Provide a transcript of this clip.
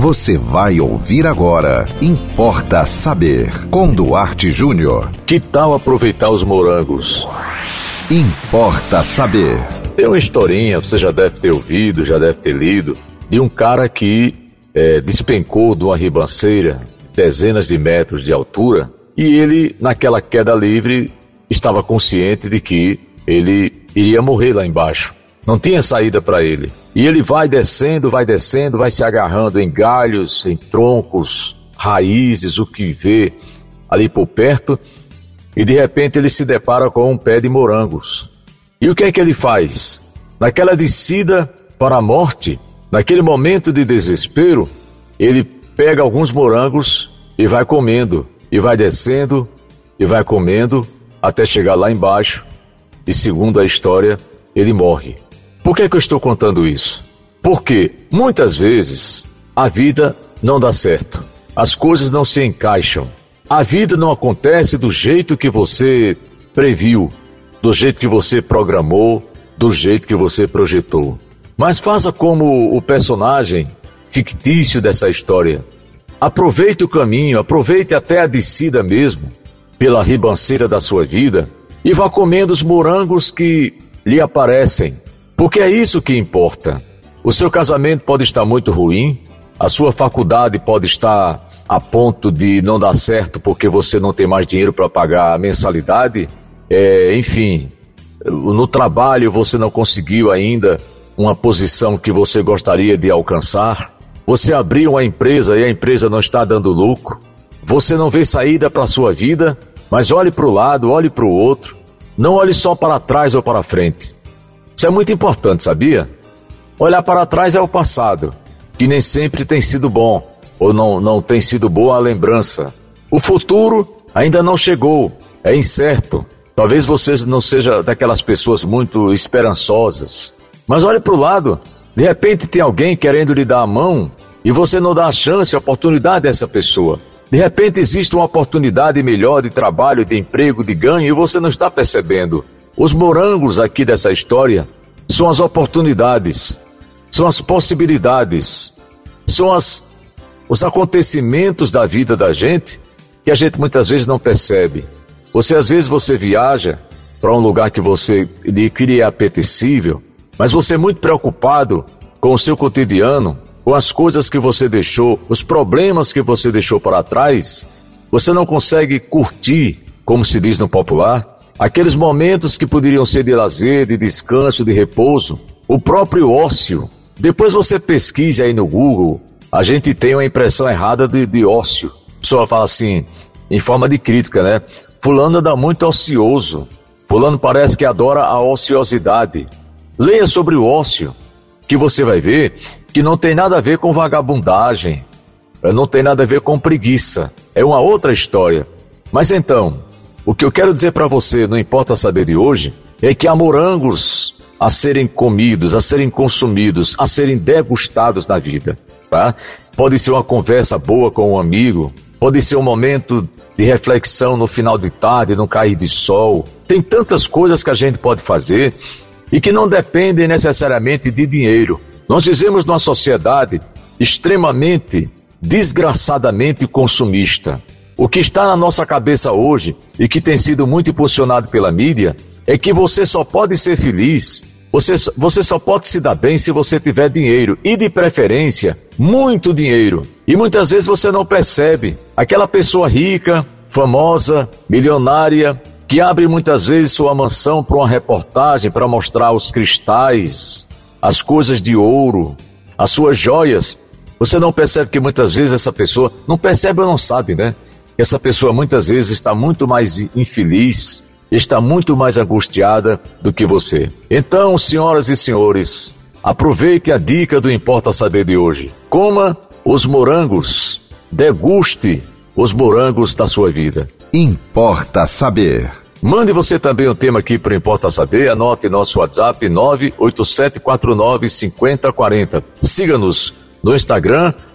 Você vai ouvir agora. Importa saber. Com Duarte Júnior. Que tal aproveitar os morangos? Importa saber. Tem uma historinha, você já deve ter ouvido, já deve ter lido, de um cara que é, despencou de uma ribanceira, dezenas de metros de altura, e ele, naquela queda livre, estava consciente de que ele iria morrer lá embaixo. Não tinha saída para ele. E ele vai descendo, vai descendo, vai se agarrando em galhos, em troncos, raízes, o que vê ali por perto. E de repente ele se depara com um pé de morangos. E o que é que ele faz? Naquela descida para a morte, naquele momento de desespero, ele pega alguns morangos e vai comendo, e vai descendo, e vai comendo, até chegar lá embaixo. E segundo a história, ele morre. Por que, é que eu estou contando isso? Porque muitas vezes a vida não dá certo, as coisas não se encaixam, a vida não acontece do jeito que você previu, do jeito que você programou, do jeito que você projetou. Mas faça como o personagem fictício dessa história. Aproveite o caminho, aproveite até a descida mesmo, pela ribanceira da sua vida, e vá comendo os morangos que lhe aparecem porque é isso que importa. O seu casamento pode estar muito ruim, a sua faculdade pode estar a ponto de não dar certo porque você não tem mais dinheiro para pagar a mensalidade, é, enfim, no trabalho você não conseguiu ainda uma posição que você gostaria de alcançar, você abriu uma empresa e a empresa não está dando lucro, você não vê saída para a sua vida, mas olhe para o lado, olhe para o outro, não olhe só para trás ou para frente. Isso é muito importante, sabia? Olhar para trás é o passado, que nem sempre tem sido bom, ou não, não tem sido boa a lembrança. O futuro ainda não chegou, é incerto. Talvez você não seja daquelas pessoas muito esperançosas. Mas olhe para o lado, de repente tem alguém querendo lhe dar a mão e você não dá a chance, a oportunidade dessa pessoa. De repente existe uma oportunidade melhor de trabalho, de emprego, de ganho e você não está percebendo. Os morangos aqui dessa história são as oportunidades, são as possibilidades, são as, os acontecimentos da vida da gente que a gente muitas vezes não percebe. Você às vezes você viaja para um lugar que você lhe queria apetecível, mas você é muito preocupado com o seu cotidiano, com as coisas que você deixou, os problemas que você deixou para trás, você não consegue curtir, como se diz no popular, Aqueles momentos que poderiam ser de lazer, de descanso, de repouso, o próprio ócio. Depois você pesquise aí no Google, a gente tem uma impressão errada de, de ócio. A pessoa fala assim, em forma de crítica, né? Fulano anda muito ocioso. Fulano parece que adora a ociosidade. Leia sobre o ócio, que você vai ver que não tem nada a ver com vagabundagem, não tem nada a ver com preguiça. É uma outra história. Mas então, o que eu quero dizer para você, não importa saber de hoje, é que há morangos a serem comidos, a serem consumidos, a serem degustados na vida, tá? Pode ser uma conversa boa com um amigo, pode ser um momento de reflexão no final de tarde, no cair de sol. Tem tantas coisas que a gente pode fazer e que não dependem necessariamente de dinheiro. Nós vivemos numa sociedade extremamente, desgraçadamente consumista. O que está na nossa cabeça hoje e que tem sido muito impulsionado pela mídia é que você só pode ser feliz, você, você só pode se dar bem se você tiver dinheiro e, de preferência, muito dinheiro. E muitas vezes você não percebe. Aquela pessoa rica, famosa, milionária, que abre muitas vezes sua mansão para uma reportagem para mostrar os cristais, as coisas de ouro, as suas joias. Você não percebe que muitas vezes essa pessoa não percebe ou não sabe, né? Essa pessoa muitas vezes está muito mais infeliz, está muito mais angustiada do que você. Então, senhoras e senhores, aproveite a dica do Importa Saber de hoje. Coma os morangos, deguste os morangos da sua vida. Importa Saber. Mande você também o um tema aqui para Importa Saber, anote nosso WhatsApp 987495040. Siga-nos no Instagram